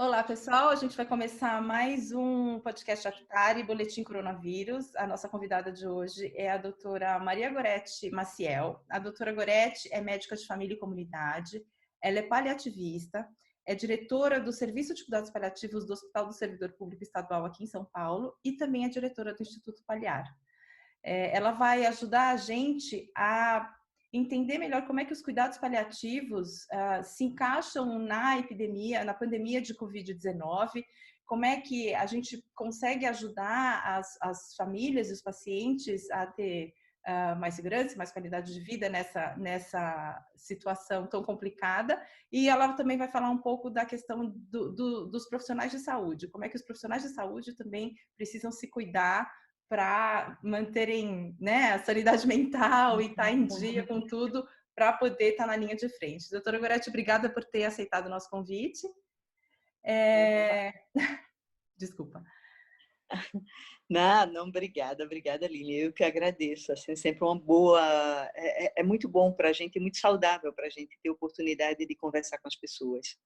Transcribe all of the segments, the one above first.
Olá, pessoal. A gente vai começar mais um podcast Actari, Boletim Coronavírus. A nossa convidada de hoje é a doutora Maria Goretti Maciel. A doutora Goretti é médica de família e comunidade, ela é paliativista, é diretora do Serviço de Cuidados Paliativos do Hospital do Servidor Público Estadual aqui em São Paulo e também é diretora do Instituto Paliar. É, ela vai ajudar a gente a entender melhor como é que os cuidados paliativos uh, se encaixam na epidemia, na pandemia de Covid-19, como é que a gente consegue ajudar as, as famílias e os pacientes a ter uh, mais segurança, mais qualidade de vida nessa, nessa situação tão complicada. E ela também vai falar um pouco da questão do, do, dos profissionais de saúde, como é que os profissionais de saúde também precisam se cuidar para manterem né, a sanidade mental e estar tá em dia com tudo para poder estar tá na linha de frente. Doutora Goretti, obrigada por ter aceitado o nosso convite. É... Desculpa. Não, não, obrigada, obrigada, Lili. Eu que agradeço. Assim, sempre uma boa. É, é, é muito bom para a gente, muito saudável para a gente ter oportunidade de conversar com as pessoas.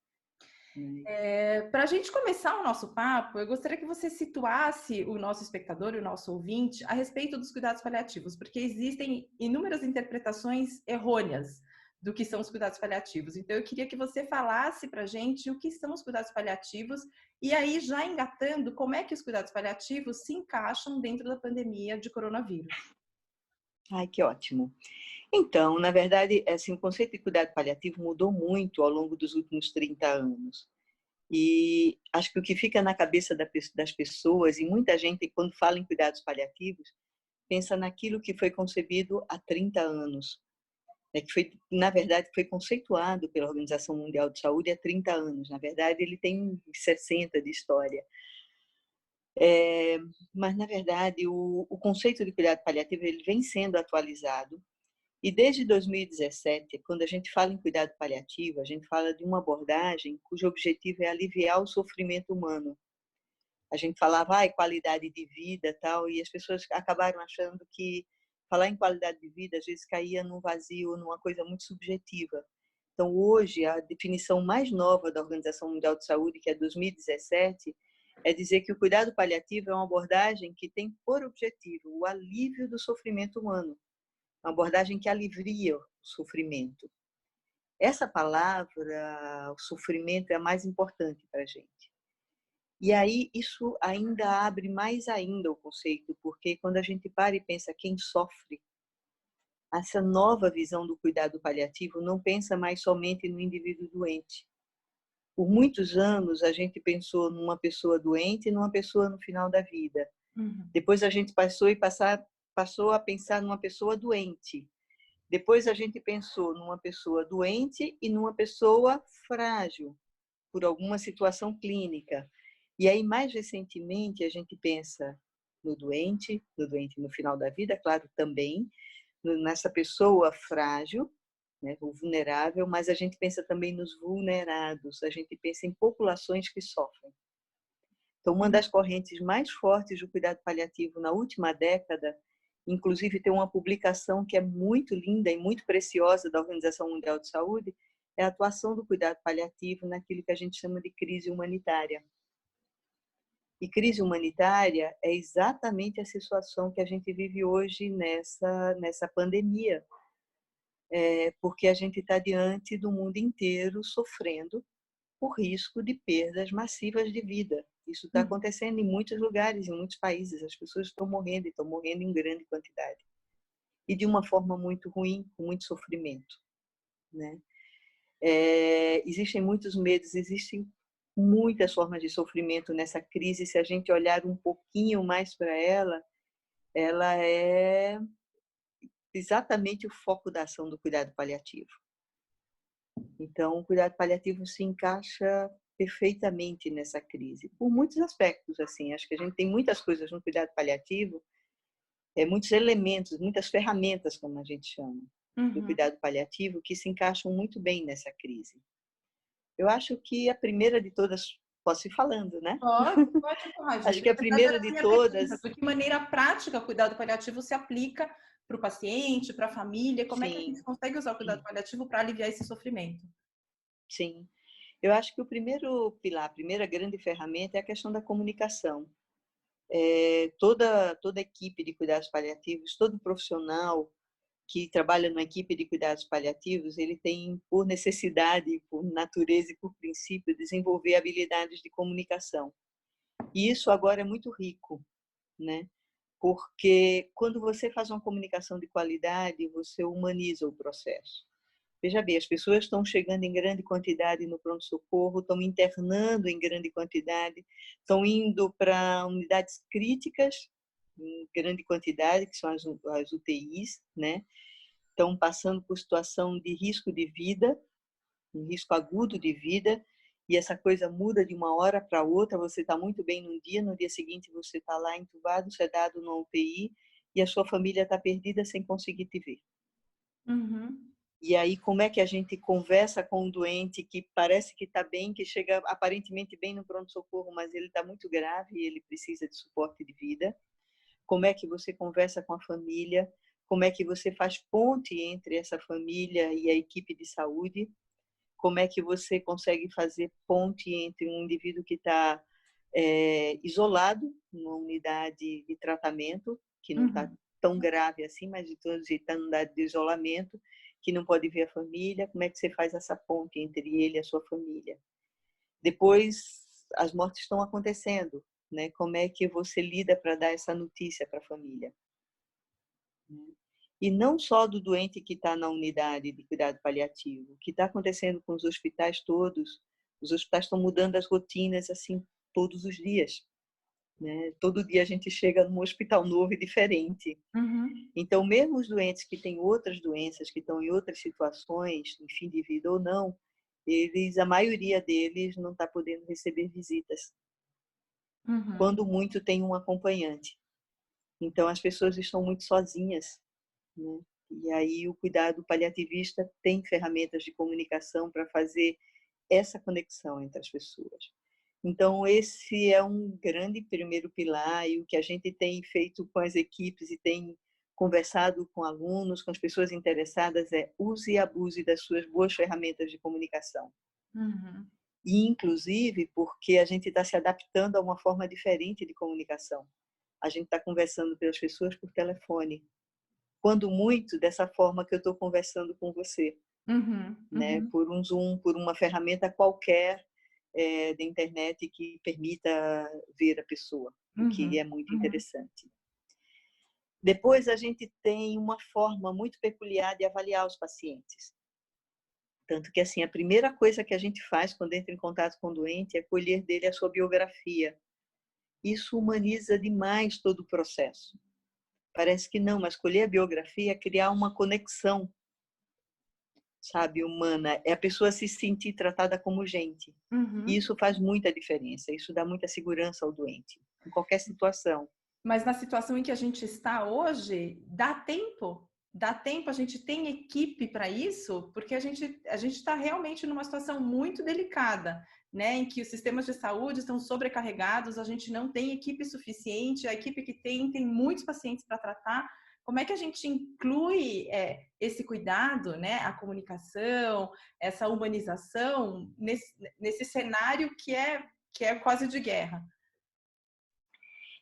É, Para a gente começar o nosso papo, eu gostaria que você situasse o nosso espectador e o nosso ouvinte a respeito dos cuidados paliativos, porque existem inúmeras interpretações errôneas do que são os cuidados paliativos. Então, eu queria que você falasse para a gente o que são os cuidados paliativos e aí, já engatando, como é que os cuidados paliativos se encaixam dentro da pandemia de coronavírus. Ai, que ótimo. Então, na verdade, assim, o conceito de cuidado paliativo mudou muito ao longo dos últimos 30 anos. E acho que o que fica na cabeça das pessoas, e muita gente, quando fala em cuidados paliativos, pensa naquilo que foi concebido há 30 anos, né, que foi, na verdade, foi conceituado pela Organização Mundial de Saúde há 30 anos. Na verdade, ele tem 60 de história. É, mas, na verdade, o, o conceito de cuidado paliativo ele vem sendo atualizado e desde 2017, quando a gente fala em cuidado paliativo, a gente fala de uma abordagem cujo objetivo é aliviar o sofrimento humano. A gente falava, ah, qualidade de vida tal, e as pessoas acabaram achando que falar em qualidade de vida às vezes caía num vazio, numa coisa muito subjetiva. Então, hoje, a definição mais nova da Organização Mundial de Saúde, que é 2017, é dizer que o cuidado paliativo é uma abordagem que tem por objetivo o alívio do sofrimento humano uma abordagem que alivia o sofrimento. Essa palavra, o sofrimento, é a mais importante para a gente. E aí isso ainda abre mais ainda o conceito, porque quando a gente para e pensa quem sofre, essa nova visão do cuidado paliativo não pensa mais somente no indivíduo doente. Por muitos anos a gente pensou numa pessoa doente e numa pessoa no final da vida. Uhum. Depois a gente passou e passar passou a pensar numa pessoa doente. Depois a gente pensou numa pessoa doente e numa pessoa frágil por alguma situação clínica. E aí mais recentemente a gente pensa no doente, no doente no final da vida, claro, também nessa pessoa frágil, né, o vulnerável, mas a gente pensa também nos vulnerados, a gente pensa em populações que sofrem. Então, uma das correntes mais fortes do cuidado paliativo na última década Inclusive, tem uma publicação que é muito linda e muito preciosa da Organização Mundial de Saúde, é a atuação do cuidado paliativo naquilo que a gente chama de crise humanitária. E crise humanitária é exatamente a situação que a gente vive hoje nessa, nessa pandemia, é, porque a gente está diante do mundo inteiro sofrendo por risco de perdas massivas de vida. Isso está hum. acontecendo em muitos lugares, em muitos países. As pessoas estão morrendo e estão morrendo em grande quantidade. E de uma forma muito ruim, com muito sofrimento. Né? É, existem muitos medos, existem muitas formas de sofrimento nessa crise. Se a gente olhar um pouquinho mais para ela, ela é exatamente o foco da ação do cuidado paliativo. Então, o cuidado paliativo se encaixa perfeitamente nessa crise, por muitos aspectos. Assim, acho que a gente tem muitas coisas no cuidado paliativo, é, muitos elementos, muitas ferramentas, como a gente chama, uhum. do cuidado paliativo, que se encaixam muito bem nessa crise. Eu acho que a primeira de todas, posso ir falando, né? Pode, pode, pode. acho que a primeira de todas. Pergunta, de que maneira prática o cuidado paliativo se aplica para o paciente, para a família? Como Sim. é que a gente consegue usar o cuidado paliativo para aliviar esse sofrimento? Sim. Eu acho que o primeiro pilar, a primeira grande ferramenta é a questão da comunicação. É, toda, toda equipe de cuidados paliativos, todo profissional que trabalha numa equipe de cuidados paliativos, ele tem, por necessidade, por natureza e por princípio, desenvolver habilidades de comunicação. E isso agora é muito rico, né? Porque quando você faz uma comunicação de qualidade, você humaniza o processo. Veja bem, as pessoas estão chegando em grande quantidade no pronto-socorro, estão internando em grande quantidade, estão indo para unidades críticas em grande quantidade, que são as, as UTIs, né? Estão passando por situação de risco de vida, um risco agudo de vida, e essa coisa muda de uma hora para outra. Você está muito bem num dia, no dia seguinte você está lá entubado, sedado no UTI, e a sua família está perdida sem conseguir te ver. Uhum. E aí, como é que a gente conversa com um doente que parece que está bem, que chega aparentemente bem no pronto-socorro, mas ele está muito grave e ele precisa de suporte de vida? Como é que você conversa com a família? Como é que você faz ponte entre essa família e a equipe de saúde? Como é que você consegue fazer ponte entre um indivíduo que está é, isolado numa unidade de tratamento, que não está uhum. tão grave assim, mas está em unidade de isolamento, que não pode ver a família, como é que você faz essa ponte entre ele e a sua família? Depois, as mortes estão acontecendo, né? Como é que você lida para dar essa notícia para a família? E não só do doente que está na unidade de cuidado paliativo, o que está acontecendo com os hospitais todos, os hospitais estão mudando as rotinas assim todos os dias. Né? Todo dia a gente chega num hospital novo e diferente. Uhum. Então, mesmo os doentes que têm outras doenças, que estão em outras situações, em fim de vida ou não, eles, a maioria deles não está podendo receber visitas. Uhum. Quando muito tem um acompanhante. Então, as pessoas estão muito sozinhas. Né? E aí o cuidado paliativista tem ferramentas de comunicação para fazer essa conexão entre as pessoas. Então, esse é um grande primeiro pilar e o que a gente tem feito com as equipes e tem conversado com alunos, com as pessoas interessadas, é use e abuse das suas boas ferramentas de comunicação. Uhum. E, inclusive, porque a gente está se adaptando a uma forma diferente de comunicação. A gente está conversando com as pessoas por telefone. Quando muito, dessa forma que eu estou conversando com você. Uhum, né? Uhum. Por um Zoom, por uma ferramenta qualquer é, da internet que permita ver a pessoa, uhum. o que uhum, é muito uhum. interessante. Depois, a gente tem uma forma muito peculiar de avaliar os pacientes. Tanto que, assim, a primeira coisa que a gente faz quando entra em contato com o doente é colher dele a sua biografia. Isso humaniza demais todo o processo. Parece que não, mas colher a biografia é criar uma conexão sabe, humana, é a pessoa se sentir tratada como gente. Uhum. E isso faz muita diferença, isso dá muita segurança ao doente, em qualquer situação. Mas na situação em que a gente está hoje, dá tempo? Dá tempo? A gente tem equipe para isso? Porque a gente a gente está realmente numa situação muito delicada, né? Em que os sistemas de saúde estão sobrecarregados, a gente não tem equipe suficiente, a equipe que tem tem muitos pacientes para tratar como é que a gente inclui é, esse cuidado, né, a comunicação, essa humanização nesse, nesse cenário que é, que é quase de guerra?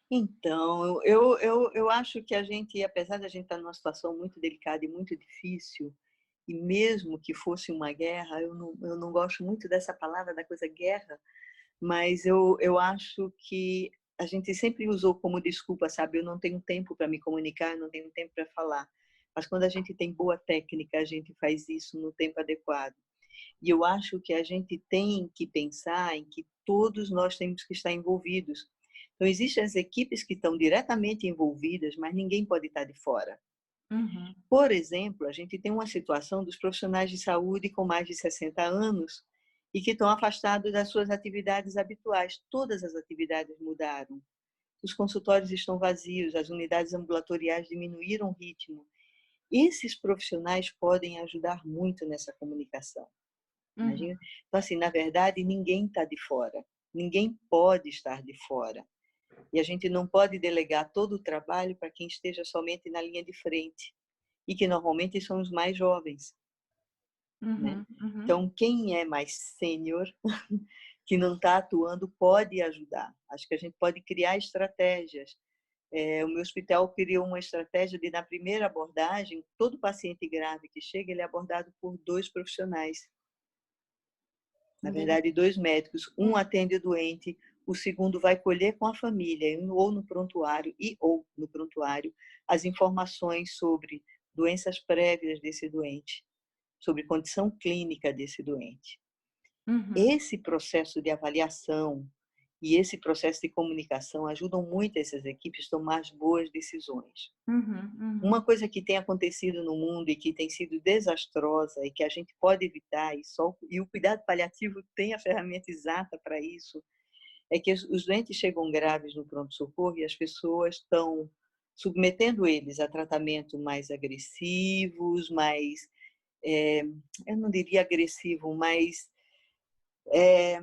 Então, eu, eu, eu acho que a gente, apesar de a gente estar numa situação muito delicada e muito difícil, e mesmo que fosse uma guerra, eu não, eu não gosto muito dessa palavra, da coisa guerra, mas eu, eu acho que a gente sempre usou como desculpa, sabe? Eu não tenho tempo para me comunicar, não tenho tempo para falar. Mas quando a gente tem boa técnica, a gente faz isso no tempo adequado. E eu acho que a gente tem que pensar em que todos nós temos que estar envolvidos. Então, existem as equipes que estão diretamente envolvidas, mas ninguém pode estar de fora. Uhum. Por exemplo, a gente tem uma situação dos profissionais de saúde com mais de 60 anos e que estão afastados das suas atividades habituais. Todas as atividades mudaram. Os consultórios estão vazios, as unidades ambulatoriais diminuíram o ritmo. Esses profissionais podem ajudar muito nessa comunicação. Uhum. Então, assim, na verdade, ninguém está de fora. Ninguém pode estar de fora. E a gente não pode delegar todo o trabalho para quem esteja somente na linha de frente. E que normalmente são os mais jovens. Uhum, né? uhum. Então, quem é mais sênior, que não está atuando, pode ajudar. Acho que a gente pode criar estratégias. É, o meu hospital criou uma estratégia de, na primeira abordagem, todo paciente grave que chega, ele é abordado por dois profissionais. Na verdade, dois médicos. Um atende o doente, o segundo vai colher com a família, ou no prontuário, e ou no prontuário, as informações sobre doenças prévias desse doente, sobre condição clínica desse doente. Uhum. Esse processo de avaliação e esse processo de comunicação ajudam muito essas equipes a tomar as boas decisões. Uhum, uhum. Uma coisa que tem acontecido no mundo e que tem sido desastrosa e que a gente pode evitar, e, só, e o cuidado paliativo tem a ferramenta exata para isso, é que os doentes chegam graves no pronto-socorro e as pessoas estão submetendo eles a tratamento mais agressivos, mais, é, eu não diria agressivo, mas, é,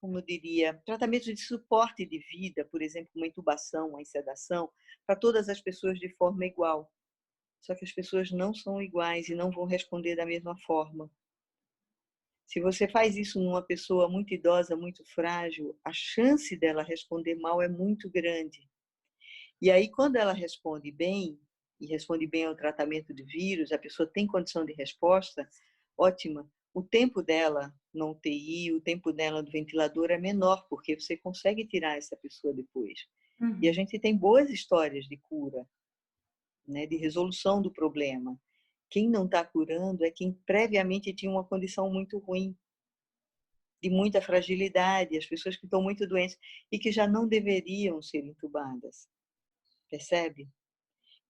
como eu diria, tratamento de suporte de vida, por exemplo, uma intubação, uma sedação, para todas as pessoas de forma igual. Só que as pessoas não são iguais e não vão responder da mesma forma. Se você faz isso numa pessoa muito idosa, muito frágil, a chance dela responder mal é muito grande. E aí, quando ela responde bem, e responde bem ao tratamento de vírus, a pessoa tem condição de resposta, ótima. O tempo dela no UTI, o tempo dela do ventilador é menor, porque você consegue tirar essa pessoa depois. Uhum. E a gente tem boas histórias de cura, né, de resolução do problema. Quem não está curando é quem previamente tinha uma condição muito ruim, de muita fragilidade, as pessoas que estão muito doentes e que já não deveriam ser entubadas percebe?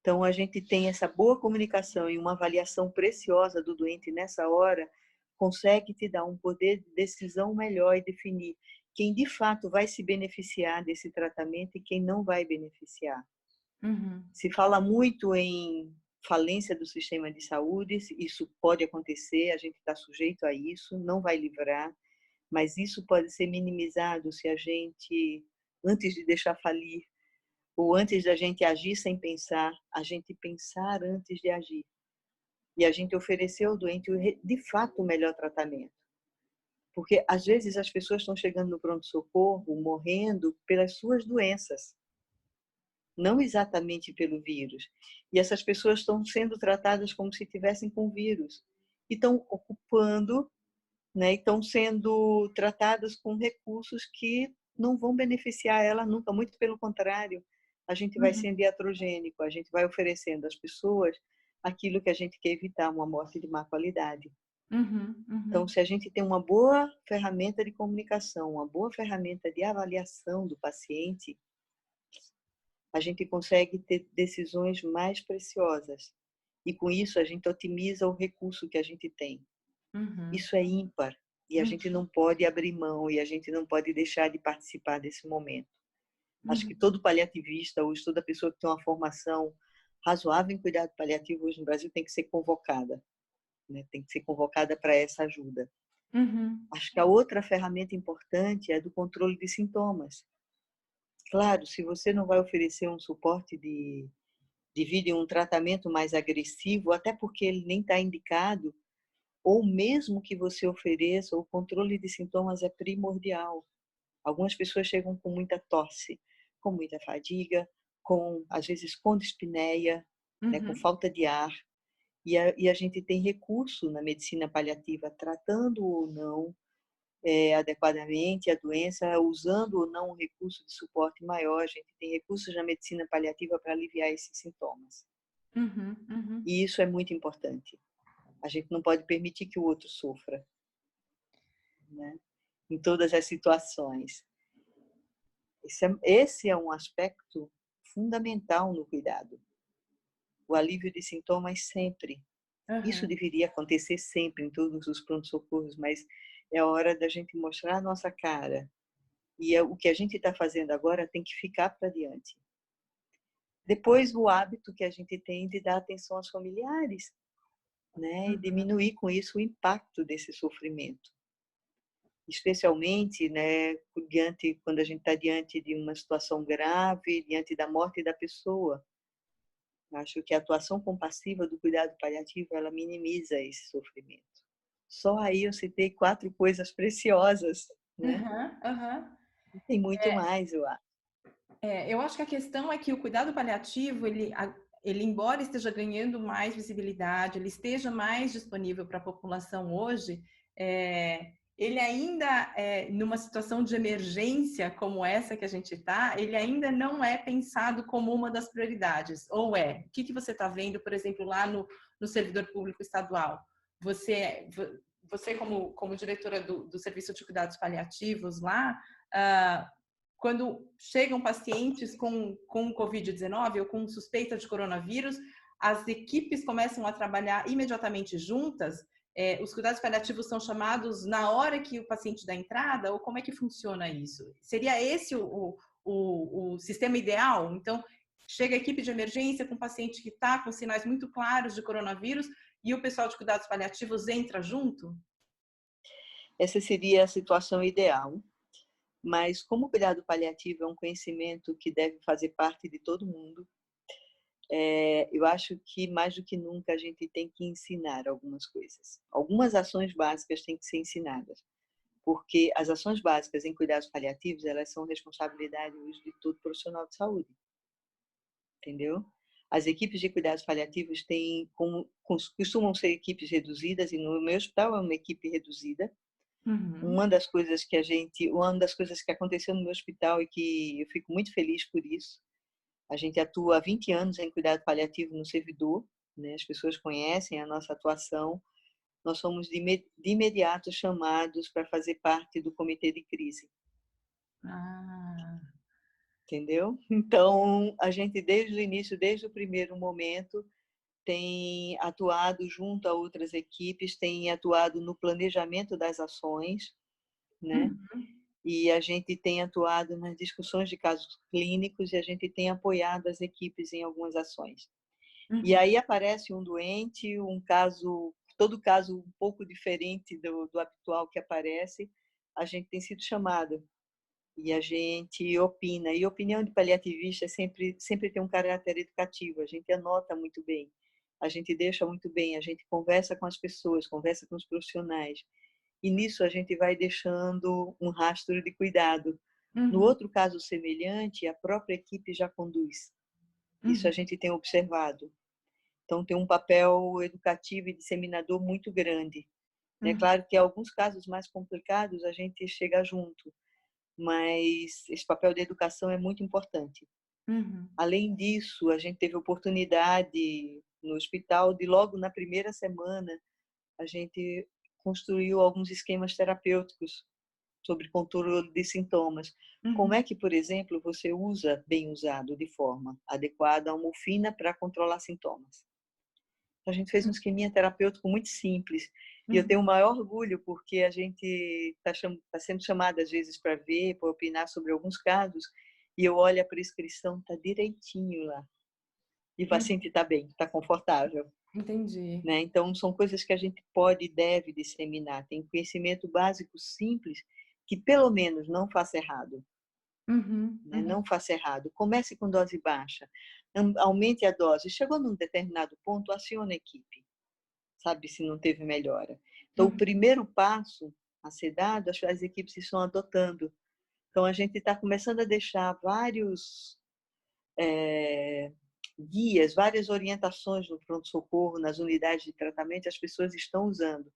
Então, a gente tem essa boa comunicação e uma avaliação preciosa do doente nessa hora, consegue te dar um poder de decisão melhor e definir quem de fato vai se beneficiar desse tratamento e quem não vai beneficiar. Uhum. Se fala muito em falência do sistema de saúde, isso pode acontecer, a gente está sujeito a isso, não vai livrar, mas isso pode ser minimizado se a gente, antes de deixar falir, ou antes da gente agir sem pensar, a gente pensar antes de agir. E a gente oferecer ao doente, de fato, o melhor tratamento. Porque, às vezes, as pessoas estão chegando no pronto-socorro morrendo pelas suas doenças, não exatamente pelo vírus. E essas pessoas estão sendo tratadas como se tivessem com vírus. E estão ocupando, né, estão sendo tratadas com recursos que não vão beneficiar ela nunca, muito pelo contrário, a gente vai uhum. sendo iatrogênico, a gente vai oferecendo às pessoas aquilo que a gente quer evitar, uma morte de má qualidade. Uhum, uhum. Então, se a gente tem uma boa ferramenta de comunicação, uma boa ferramenta de avaliação do paciente, a gente consegue ter decisões mais preciosas. E com isso, a gente otimiza o recurso que a gente tem. Uhum. Isso é ímpar. E a gente não pode abrir mão, e a gente não pode deixar de participar desse momento. Acho que uhum. todo paliativista, hoje toda pessoa que tem uma formação razoável em cuidado paliativo hoje no Brasil tem que ser convocada, né? tem que ser convocada para essa ajuda. Uhum. Acho que a outra ferramenta importante é do controle de sintomas. Claro, se você não vai oferecer um suporte de, de vida e um tratamento mais agressivo, até porque ele nem está indicado, ou mesmo que você ofereça, o controle de sintomas é primordial. Algumas pessoas chegam com muita tosse, com muita fadiga, com às vezes com dispneia, uhum. né, com uhum. falta de ar. E a, e a, gente tem recurso na medicina paliativa tratando ou não é, adequadamente a doença, usando ou não um recurso de suporte maior. A gente tem recursos na medicina paliativa para aliviar esses sintomas. Uhum, uhum. E isso é muito importante. A gente não pode permitir que o outro sofra. Né? Em todas as situações. Esse é, esse é um aspecto fundamental no cuidado. O alívio de sintomas sempre. Uhum. Isso deveria acontecer sempre em todos os pronto-socorros, mas é hora da gente mostrar a nossa cara. E é, o que a gente está fazendo agora tem que ficar para diante. Depois, o hábito que a gente tem de dar atenção aos familiares, né? E diminuir com isso o impacto desse sofrimento especialmente né, diante, quando a gente está diante de uma situação grave, diante da morte da pessoa. Acho que a atuação compassiva do cuidado paliativo ela minimiza esse sofrimento. Só aí eu citei quatro coisas preciosas. Né? Uhum, uhum. Tem muito é, mais, eu acho. É, eu acho que a questão é que o cuidado paliativo, ele, ele embora esteja ganhando mais visibilidade, ele esteja mais disponível para a população hoje, é, ele ainda, é, numa situação de emergência como essa que a gente está, ele ainda não é pensado como uma das prioridades. Ou é? O que, que você está vendo, por exemplo, lá no, no servidor público estadual? Você, você como, como diretora do, do Serviço de Cuidados Paliativos lá, uh, quando chegam pacientes com, com Covid-19 ou com suspeita de coronavírus, as equipes começam a trabalhar imediatamente juntas é, os cuidados paliativos são chamados na hora que o paciente dá entrada ou como é que funciona isso? Seria esse o, o, o sistema ideal? Então, chega a equipe de emergência com um paciente que está com sinais muito claros de coronavírus e o pessoal de cuidados paliativos entra junto? Essa seria a situação ideal, mas como o cuidado paliativo é um conhecimento que deve fazer parte de todo mundo, é, eu acho que mais do que nunca a gente tem que ensinar algumas coisas. Algumas ações básicas têm que ser ensinadas, porque as ações básicas em cuidados paliativos elas são responsabilidade hoje de todo profissional de saúde, entendeu? As equipes de cuidados paliativos têm como costumam ser equipes reduzidas e no meu hospital é uma equipe reduzida. Uhum. Uma das coisas que a gente, uma das coisas que aconteceu no meu hospital e que eu fico muito feliz por isso a gente atua há 20 anos em cuidado paliativo no servidor, né? as pessoas conhecem a nossa atuação. Nós somos de, imediato chamados para fazer parte do comitê de crise. Ah. Entendeu? Então, a gente, desde o início, desde o primeiro momento, tem atuado junto a outras equipes, tem atuado no planejamento das ações, né? Uhum e a gente tem atuado nas discussões de casos clínicos e a gente tem apoiado as equipes em algumas ações. Uhum. E aí aparece um doente, um caso, todo caso um pouco diferente do, do habitual que aparece, a gente tem sido chamado e a gente opina. E opinião de paliativista sempre sempre tem um caráter educativo. A gente anota muito bem, a gente deixa muito bem, a gente conversa com as pessoas, conversa com os profissionais e nisso a gente vai deixando um rastro de cuidado. Uhum. No outro caso semelhante, a própria equipe já conduz. Uhum. Isso a uhum. gente tem observado. Então, tem um papel educativo e disseminador muito grande. É uhum. claro que em alguns casos mais complicados a gente chega junto, mas esse papel de educação é muito importante. Uhum. Além disso, a gente teve oportunidade no hospital de logo na primeira semana a gente construiu alguns esquemas terapêuticos sobre controle de sintomas. Uhum. Como é que, por exemplo, você usa, bem usado, de forma adequada, a morfina para controlar sintomas? A gente fez um uhum. esqueminha terapêutico muito simples. Uhum. E eu uhum. tenho o maior orgulho porque a gente está tá sendo chamada às vezes para ver, para opinar sobre alguns casos, e eu olho a prescrição, está direitinho lá. E o paciente está bem, está confortável. Entendi. Né? Então, são coisas que a gente pode e deve disseminar. Tem conhecimento básico simples que, pelo menos, não faça errado. Uhum, né? uhum. Não faça errado. Comece com dose baixa. Aumente a dose. Chegou num determinado ponto, acione a equipe. Sabe se não teve melhora. Então, uhum. o primeiro passo a ser dado, as equipes estão adotando. Então, a gente está começando a deixar vários é, guias, várias orientações no pronto-socorro, nas unidades de tratamento, as pessoas estão usando.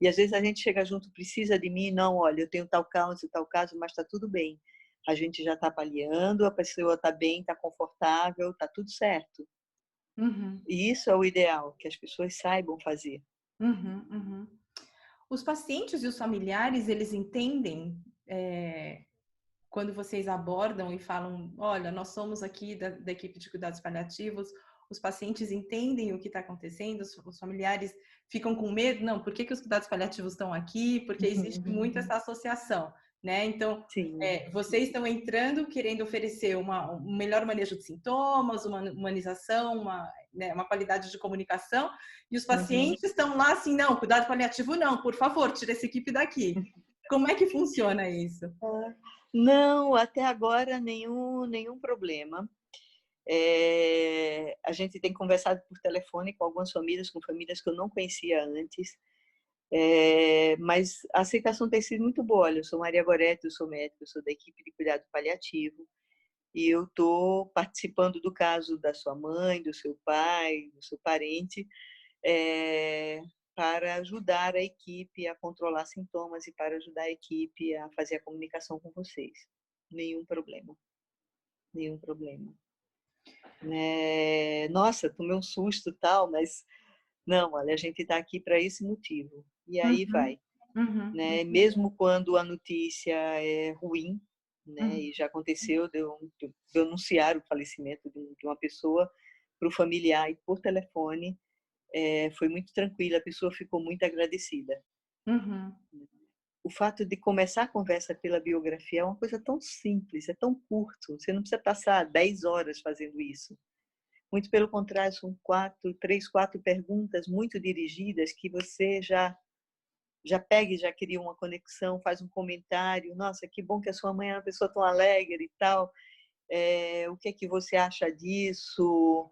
E às vezes a gente chega junto, precisa de mim, não, olha, eu tenho tal caso, tal caso, mas está tudo bem. A gente já está avaliando, a pessoa está bem, está confortável, está tudo certo. Uhum. E isso é o ideal, que as pessoas saibam fazer. Uhum, uhum. Os pacientes e os familiares, eles entendem é, quando vocês abordam e falam, olha, nós somos aqui da, da equipe de cuidados paliativos, os pacientes entendem o que está acontecendo, os, os, familiares ficam com medo, não, por que, que os cuidados paliativos estão aqui? Porque existe uhum. muito essa associação, né? Então, é, vocês estão entrando querendo oferecer uma, um melhor manejo de sintomas, uma humanização, uma, né, uma qualidade de comunicação, e os uhum. pacientes uhum. estão lá assim, não, cuidado paliativo não, por favor, tira essa equipe daqui. Como é que funciona isso? É. Não, até agora nenhum, nenhum problema. É, a gente tem conversado por telefone com algumas famílias, com famílias que eu não conhecia antes. É, mas a aceitação tem sido muito boa. Olha, eu sou Maria Goretti, eu sou médica, eu sou da equipe de cuidado paliativo e eu estou participando do caso da sua mãe, do seu pai, do seu parente, é, para ajudar a equipe a controlar sintomas e para ajudar a equipe a fazer a comunicação com vocês. Nenhum problema. Nenhum problema. É, nossa, tomei um susto tal, mas não, olha, a gente está aqui para esse motivo. E aí uhum. vai. Uhum. Né? Uhum. Mesmo quando a notícia é ruim, né? Uhum. E já aconteceu de eu, de eu anunciar o falecimento de uma pessoa para o familiar e por telefone. É, foi muito tranquila, a pessoa ficou muito agradecida. Uhum. O fato de começar a conversa pela biografia é uma coisa tão simples, é tão curto. Você não precisa passar 10 horas fazendo isso. Muito pelo contrário, são quatro, três, quatro perguntas muito dirigidas que você já já pega e já cria uma conexão, faz um comentário. Nossa, que bom que a sua mãe é uma pessoa tão alegre e tal. É, o que é que você acha disso?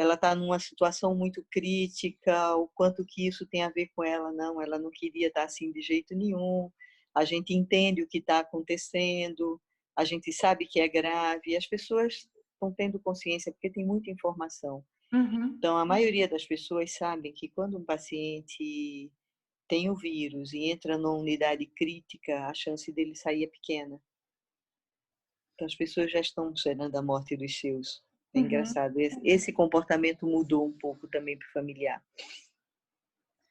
Ela está numa situação muito crítica. O quanto que isso tem a ver com ela? Não, ela não queria estar tá assim de jeito nenhum. A gente entende o que está acontecendo. A gente sabe que é grave. As pessoas estão tendo consciência porque tem muita informação. Uhum. Então, a maioria das pessoas sabem que quando um paciente tem o vírus e entra numa unidade crítica, a chance dele sair é pequena. Então, as pessoas já estão esperando a morte dos seus. É uhum. engraçado. Esse comportamento mudou um pouco também para o familiar.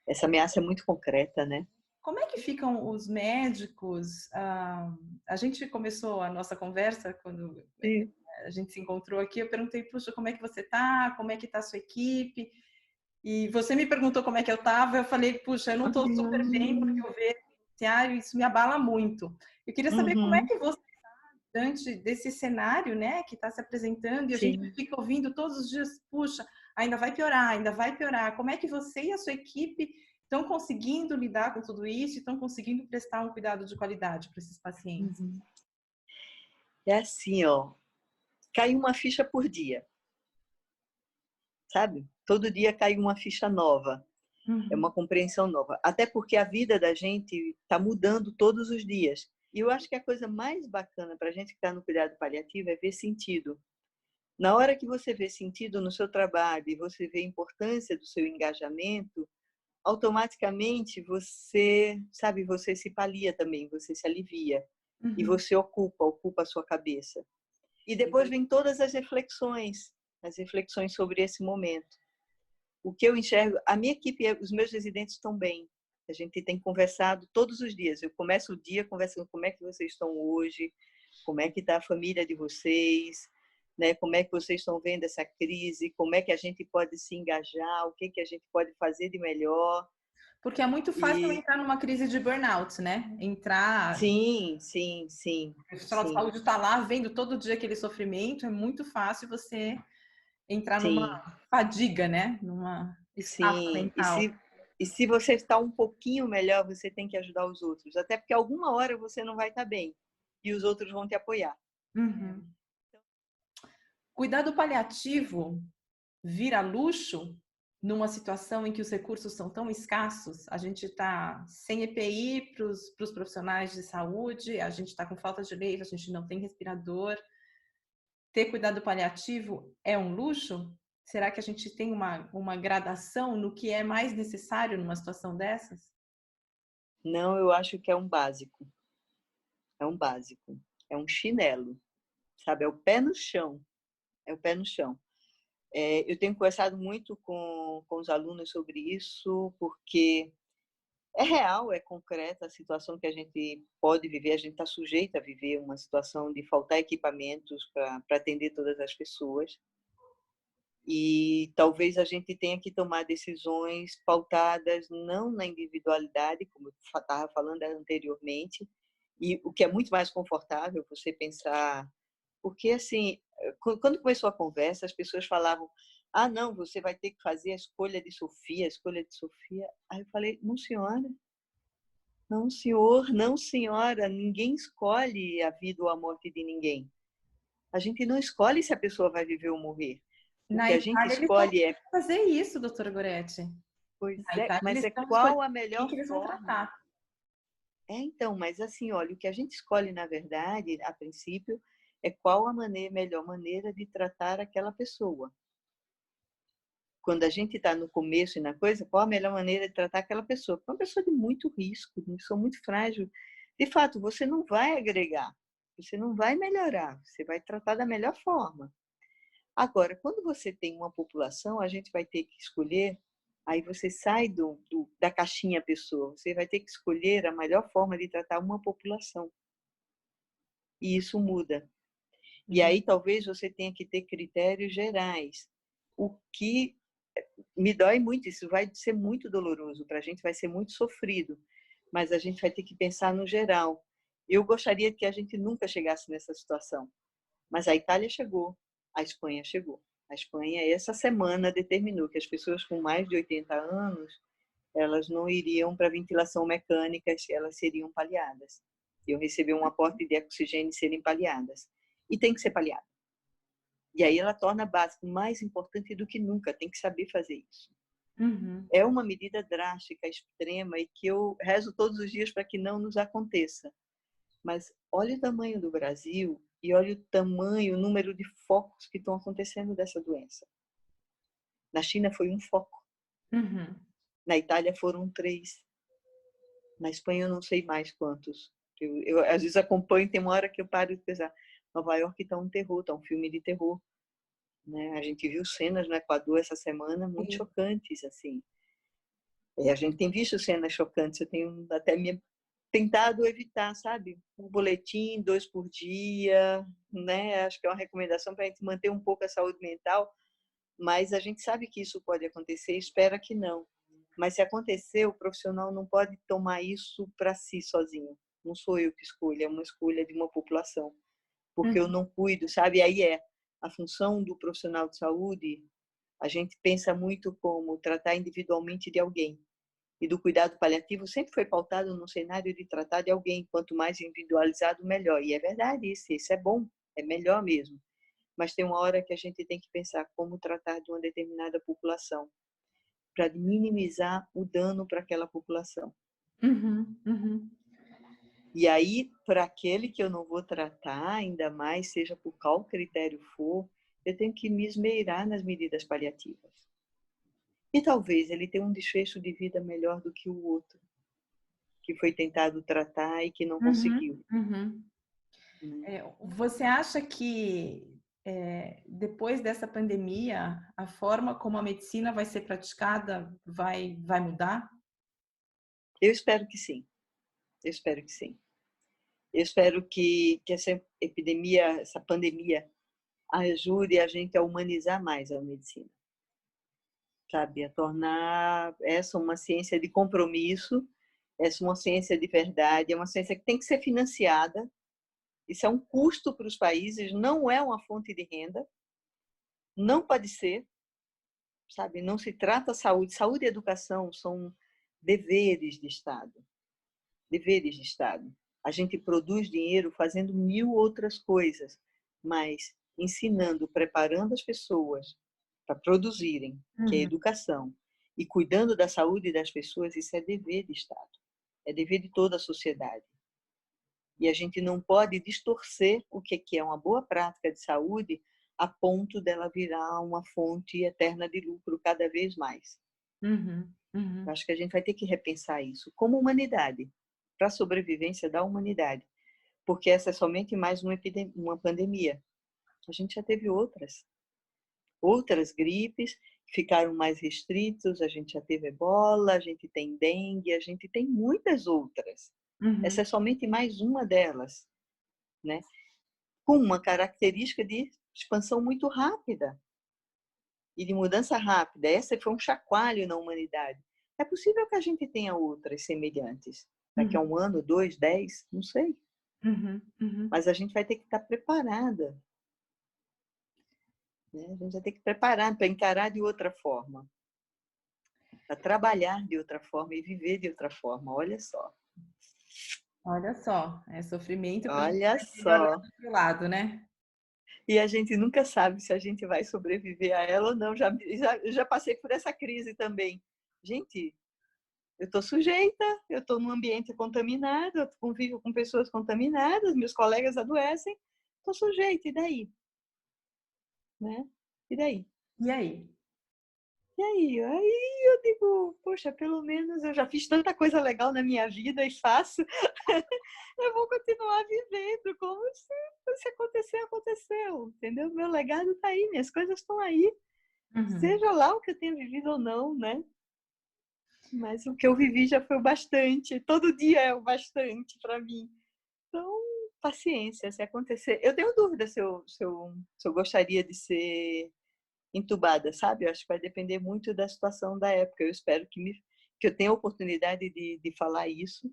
Essa ameaça é muito concreta, né? Como é que ficam os médicos? Ah, a gente começou a nossa conversa quando Sim a gente se encontrou aqui, eu perguntei, puxa, como é que você tá? Como é que tá a sua equipe? E você me perguntou como é que eu tava, eu falei, puxa, eu não tô super bem porque eu vejo noticiário, isso me abala muito. Eu queria saber uhum. como é uhum. que você diante desse cenário, né, que está se apresentando e a Sim. gente fica ouvindo todos os dias, puxa, ainda vai piorar, ainda vai piorar. Como é que você e a sua equipe estão conseguindo lidar com tudo isso e estão conseguindo prestar um cuidado de qualidade para esses pacientes? Uhum. É assim, ó, cai uma ficha por dia. Sabe? Todo dia cai uma ficha nova. É uhum. É uma compreensão nova. Até porque a vida da gente está mudando todos os dias. E eu acho que a coisa mais bacana para a gente que está no cuidado paliativo é ver sentido. Na hora que você vê sentido no seu trabalho e você vê a importância do seu engajamento, automaticamente você, sabe, você se palia também, você se alivia. Uhum. E você ocupa, ocupa a sua cabeça. E depois vem todas as reflexões, as reflexões sobre esse momento. O que eu enxergo, a minha equipe, os meus residentes estão bem. A gente tem conversado todos os dias. Eu começo o dia conversando como é que vocês estão hoje, como é que está a família de vocês, né? Como é que vocês estão vendo essa crise? Como é que a gente pode se engajar? O que que a gente pode fazer de melhor? Porque é muito fácil e... entrar numa crise de burnout, né? Entrar. Sim, sim, sim. O profissional de saúde está lá vendo todo dia aquele sofrimento, é muito fácil você entrar sim. numa fadiga, né? Numa sim. mental. E se, e se você está um pouquinho melhor, você tem que ajudar os outros. Até porque alguma hora você não vai estar bem e os outros vão te apoiar. Uhum. Cuidado paliativo vira luxo numa situação em que os recursos são tão escassos, a gente está sem EPI para os profissionais de saúde, a gente está com falta de leite, a gente não tem respirador. Ter cuidado paliativo é um luxo? Será que a gente tem uma, uma gradação no que é mais necessário numa situação dessas? Não, eu acho que é um básico. É um básico. É um chinelo. Sabe? É o pé no chão. É o pé no chão. É, eu tenho conversado muito com, com os alunos sobre isso, porque é real, é concreta a situação que a gente pode viver, a gente está sujeito a viver uma situação de faltar equipamentos para atender todas as pessoas. E talvez a gente tenha que tomar decisões pautadas não na individualidade, como eu estava falando anteriormente, e o que é muito mais confortável você pensar porque, assim, eh, quando começou a conversa, as pessoas falavam: ah, não, você vai ter que fazer a escolha de Sofia, a escolha de Sofia. Aí eu falei: não, senhora. Não, senhor, não, senhora. Ninguém escolhe a vida ou a morte de ninguém. A gente não escolhe se a pessoa vai viver ou morrer. O Na que a gente escolhe é fazer isso, doutora Goretti. Pois é, mas é qual a melhor que eles forma? vão tratar. É, então, mas assim, olha, o que a gente escolhe, na verdade, a princípio, é qual a maneira, melhor maneira de tratar aquela pessoa. Quando a gente está no começo e na coisa, qual a melhor maneira de tratar aquela pessoa? Porque é uma pessoa de muito risco, uma pessoa muito frágil. De fato, você não vai agregar, você não vai melhorar, você vai tratar da melhor forma. Agora, quando você tem uma população, a gente vai ter que escolher, aí você sai do, do, da caixinha pessoa, você vai ter que escolher a melhor forma de tratar uma população. E isso muda. E aí talvez você tenha que ter critérios gerais. O que eh, me dói muito, isso vai ser muito doloroso para a gente, vai ser muito sofrido, mas a gente vai ter que pensar no geral. Eu gostaria que a gente nunca chegasse nessa situação, mas a Itália chegou, a Espanha chegou. A Espanha, essa semana, determinou que as pessoas com mais de 80 anos elas não iriam para ventilação mecânica, elas seriam paliadas. Eu recebi um aporte de oxigênio serem paliadas. E tem que ser paliada. E aí ela torna básico, mais importante do que nunca, tem que saber fazer isso. Uhum. É uma medida drástica, extrema, e que eu rezo todos os dias para que não nos aconteça. Mas olha o tamanho do Brasil e olha o tamanho, o número de focos que estão acontecendo dessa doença. Na China foi um foco. Uhum. Na Itália foram três. Na Espanha eu não sei mais quantos. Eu, eu às vezes acompanho, tem uma hora que eu paro de pensar. Nova York está um terror, está um filme de terror. Né? A gente viu cenas no Equador essa semana muito Sim. chocantes, assim. E a gente tem visto cenas chocantes. Eu tenho até me tentado evitar, sabe? Um boletim, dois por dia, né? Acho que é uma recomendação para a gente manter um pouco a saúde mental, mas a gente sabe que isso pode acontecer, espera que não. Mas se acontecer, o profissional não pode tomar isso para si sozinho. Não sou eu que escolho, é uma escolha de uma população. Porque uhum. eu não cuido, sabe? Aí é a função do profissional de saúde, a gente pensa muito como tratar individualmente de alguém e do cuidado paliativo sempre foi pautado no cenário de tratar de alguém, quanto mais individualizado, melhor. E é verdade isso, isso é bom, é melhor mesmo. Mas tem uma hora que a gente tem que pensar como tratar de uma determinada população, para minimizar o dano para aquela população. Uhum, uhum. E aí, para aquele que eu não vou tratar, ainda mais, seja por qual critério for, eu tenho que me esmeirar nas medidas paliativas. E talvez ele tenha um desfecho de vida melhor do que o outro, que foi tentado tratar e que não uhum, conseguiu. Uhum. Né? É, você acha que é, depois dessa pandemia, a forma como a medicina vai ser praticada vai, vai mudar? Eu espero que sim. Eu espero que sim. Eu espero que, que essa epidemia, essa pandemia, ajude a gente a humanizar mais a medicina sabe? A tornar essa uma ciência de compromisso, essa uma ciência de verdade, é uma ciência que tem que ser financiada. Isso é um custo para os países, não é uma fonte de renda, não pode ser, sabe? Não se trata saúde, saúde e educação são deveres de Estado, deveres de Estado. A gente produz dinheiro fazendo mil outras coisas, mas ensinando, preparando as pessoas para produzirem, uhum. que é uhum. educação, e cuidando da saúde das pessoas, isso é dever de Estado, é dever de toda a sociedade. E a gente não pode distorcer o que é uma boa prática de saúde a ponto dela virar uma fonte eterna de lucro cada vez mais. Uhum, uhum. Acho que a gente vai ter que repensar isso como humanidade, para a sobrevivência da humanidade, porque essa é somente mais uma, uma pandemia. A gente já teve outras outras gripes ficaram mais restritos, a gente já teve ebola, a gente tem dengue, a gente tem muitas outras. Uhum. Essa é somente mais uma delas, né? Com uma característica de expansão muito rápida e de mudança rápida. Essa foi um chacoalho na humanidade. É possível que a gente tenha outras semelhantes. Daqui uhum. a um ano, dois, dez, não sei. Uhum. uhum. Mas a gente vai ter que estar preparada né? A gente vai ter que preparar para encarar de outra forma, para trabalhar de outra forma e viver de outra forma. Olha só. Olha só, é sofrimento. Olha só. Do lado, né? E a gente nunca sabe se a gente vai sobreviver a ela ou não. Já, já, já passei por essa crise também. gente, eu estou sujeita, eu estou num ambiente contaminado, eu convivo com pessoas contaminadas, meus colegas adoecem, estou sujeita, e daí? Né? E daí? E aí? E aí? Aí eu digo, poxa, pelo menos eu já fiz tanta coisa legal na minha vida e faço, eu vou continuar vivendo como se, se acontecer, aconteceu, entendeu? Meu legado está aí, minhas coisas estão aí, uhum. seja lá o que eu tenha vivido ou não, né? Mas o que eu vivi já foi o bastante, todo dia é o bastante para mim. Então, paciência, se acontecer. Eu tenho dúvida se eu, se eu, se eu gostaria de ser entubada, sabe? Eu acho que vai depender muito da situação da época. Eu espero que, me, que eu tenha a oportunidade de, de falar isso.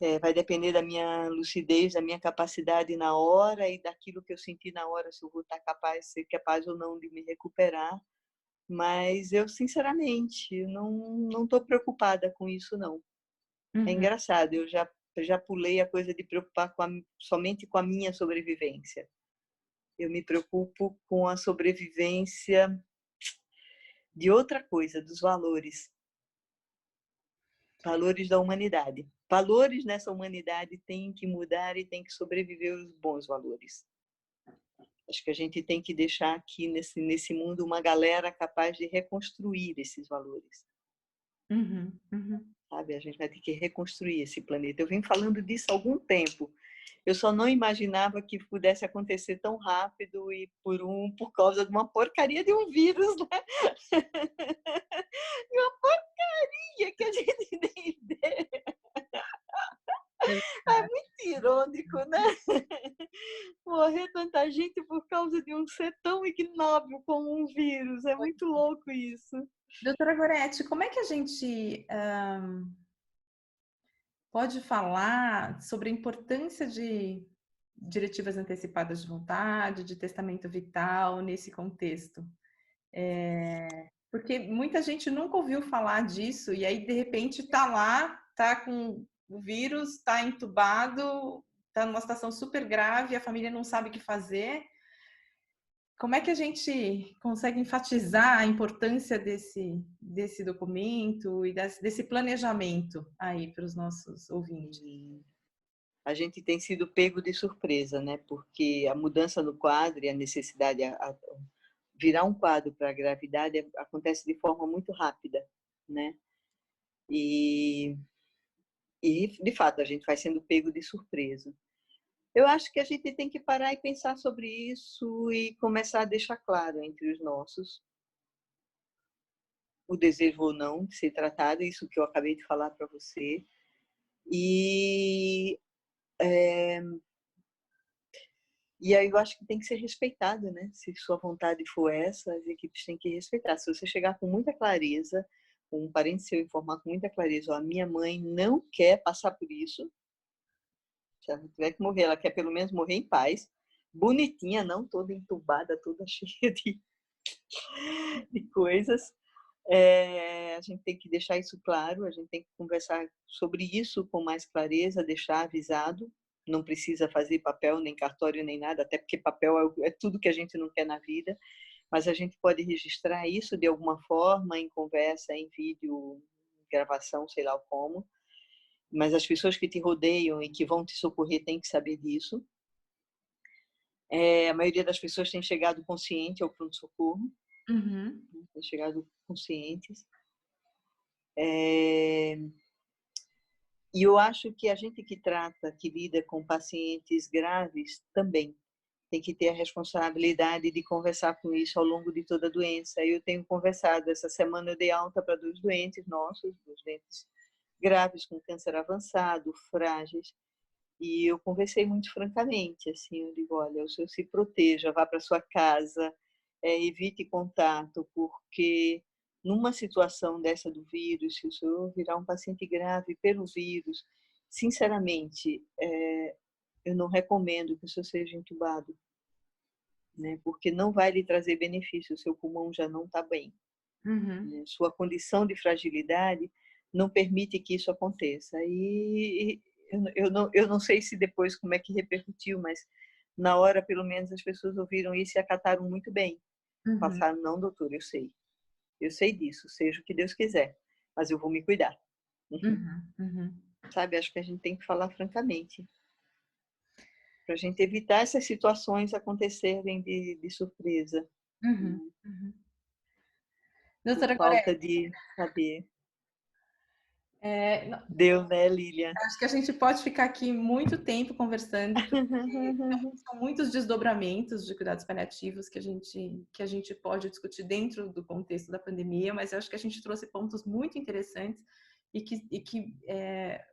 É, vai depender da minha lucidez, da minha capacidade na hora e daquilo que eu senti na hora, se eu vou estar capaz, ser capaz ou não de me recuperar. Mas eu, sinceramente, não não estou preocupada com isso, não. É uhum. É engraçado, eu já, já pulei a coisa de preocupar com a, somente com a minha sobrevivência eu me preocupo com a sobrevivência de outra coisa, dos valores. Valores da humanidade. Valores nessa humanidade têm que mudar e têm que sobreviver os bons valores. Acho que a gente tem que deixar aqui nesse, nesse mundo uma galera capaz de reconstruir esses valores. Uhum, uhum. Sabe? A gente vai ter que reconstruir esse planeta. Eu venho falando disso há algum tempo eu só não imaginava que pudesse acontecer tão rápido e por um por causa de uma porcaria de um vírus, né? E uma porcaria que a gente nem ideia. É muito irônico, né? Morrer tanta gente por causa de um ser tão ignóbil como um vírus. É muito louco isso. Doutora Goretti, como é que a gente um pode falar sobre a importância de diretivas antecipadas de vontade, de testamento vital nesse contexto. É, porque muita gente nunca ouviu falar disso e aí de repente está lá, está com o vírus, está entubado, está numa situação super grave, a família não sabe o que fazer como é que a gente consegue enfatizar a importância desse, desse documento e desse, desse planejamento aí para os nossos ouvintes? A gente tem sido pego de surpresa, né? Porque a mudança no quadro e a necessidade a, a virar um quadro para a gravidade acontece de forma muito rápida, né? E, e de fato a gente vai sendo pego de surpresa. Eu acho que a gente tem que parar e pensar sobre isso e começar a deixar claro entre os nossos o desejo ou não de ser tratado, isso que eu acabei de falar para você. E é, e aí eu acho que tem que ser respeitado, né? Se sua vontade for essa, as equipes têm que respeitar. Se você chegar com muita clareza, um parente seu informar com muita clareza, ó, a minha mãe não quer passar por isso, se ela tiver que morrer, ela quer pelo menos morrer em paz, bonitinha, não toda entubada, toda cheia de, de coisas. É, a gente tem que deixar isso claro, a gente tem que conversar sobre isso com mais clareza, deixar avisado. Não precisa fazer papel, nem cartório, nem nada, até porque papel é, é tudo que a gente não quer na vida. Mas a gente pode registrar isso de alguma forma, em conversa, em vídeo, gravação, sei lá como, mas as pessoas que te rodeiam e que vão te socorrer têm que saber disso. É, a maioria das pessoas tem chegado consciente ao pronto-socorro, uhum. Né, tem chegado conscientes. É, e eu acho que a gente que trata, que lida com pacientes graves, também tem que ter a responsabilidade de conversar com isso ao longo de toda a doença. Eu tenho conversado, essa semana eu dei alta para dois doentes nossos, dois doentes graves com câncer avançado, frágeis. E eu conversei muito francamente, assim, eu digo, olha, o senhor se proteja, vá para sua casa, é, evite contato, porque numa situação dessa do vírus, se o senhor virar um paciente grave pelo vírus, sinceramente, é, eu não recomendo que o senhor seja entubado, né? Porque não vai lhe trazer benefício, o seu pulmão já não está bem. Uhum. Né? Sua condição de fragilidade não permite que isso aconteça. E eu, não, eu não sei se depois como é que repercutiu, mas na hora, pelo menos, as pessoas ouviram isso e acataram muito bem. Uhum. Passaram, não, doutor, eu sei. Eu sei disso, seja o que Deus quiser, mas eu vou me cuidar. Uhum, uhum. Sabe, acho que a gente tem que falar francamente. Para a gente evitar essas situações acontecerem de, de surpresa. Uhum, uhum. Doutora falta de saber. É, Deu, né, Lilian? Acho que a gente pode ficar aqui muito tempo conversando. são muitos desdobramentos de cuidados paliativos que a gente que a gente pode discutir dentro do contexto da pandemia, mas acho que a gente trouxe pontos muito interessantes e que, e que é,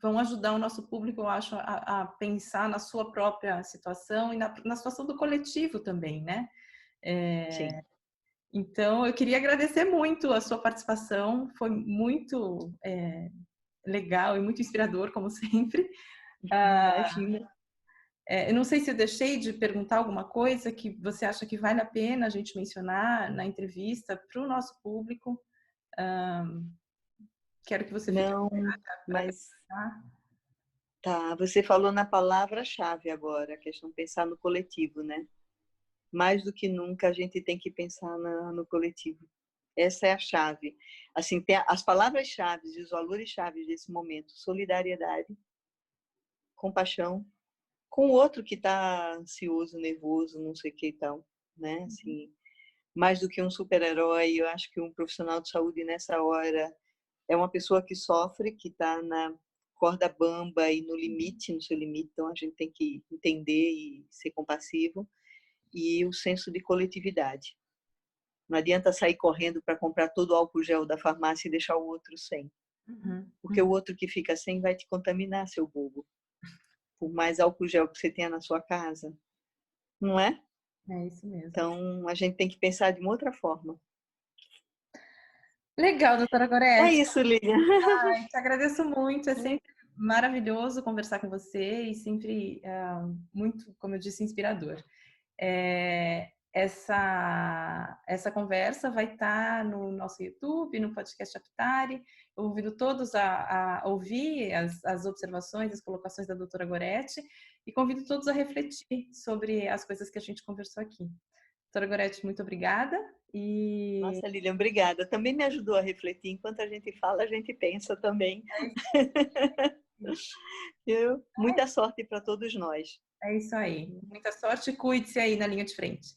vão ajudar o nosso público, eu acho, a, a pensar na sua própria situação e na, na situação do coletivo também, né? É, Sim. Então, eu queria agradecer muito a sua participação, foi muito é, legal e muito inspirador, como sempre. Ah, é, eu não sei se eu deixei de perguntar alguma coisa que você acha que vale a pena a gente mencionar na entrevista para o nosso público. Quero que você não, mas tá. Você falou na palavra-chave agora, a questão de pensar no coletivo, né? mais do que nunca a gente tem que pensar na, no coletivo. Essa é a chave. Assim, tem as palavras-chave e os valores-chave desse momento: solidariedade, compaixão, com o outro que está ansioso, nervoso, não sei o que e tal, né? Uhum. Assim, mais do que um super-herói, eu acho que um profissional de saúde nessa hora é uma pessoa que sofre, que está na corda bamba e no limite, no seu limite, então a gente tem que entender e ser compassivo e o senso de coletividade. Não adianta sair correndo para comprar todo o álcool gel da farmácia e deixar o outro sem. Uhum. Porque o outro que fica sem vai te contaminar, seu bobo. Por mais álcool gel que você tenha na sua casa. Não é? É isso mesmo. Então, a gente tem que pensar de uma outra forma. Legal, doutora Gorete. É isso, Lívia. Ai, te agradeço muito. É sempre maravilhoso conversar com você e sempre uh, muito, como eu disse, inspirador. É, essa, essa conversa vai estar no nosso YouTube, no podcast Aptari. Eu convido todos a, a ouvir as, as, observações, as colocações da doutora Goretti e convido todos a refletir sobre as coisas que a gente conversou aqui. Doutora Goretti, muito obrigada. E... Nossa, Lilian, obrigada. Também me ajudou a refletir. Enquanto a gente fala, a gente pensa também. É Eu, muita sorte para todos nós. É isso aí. Muita sorte e cuide-se aí na linha de frente.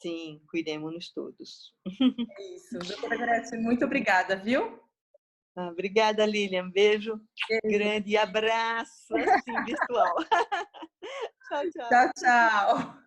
Sim, cuidemos-nos todos. É isso. Doutora Graça, muito obrigada, viu? Ah, obrigada, Lilian. Beijo, Beijo. grande abraço assim, virtual. tchau, tchau. Tchau, tchau.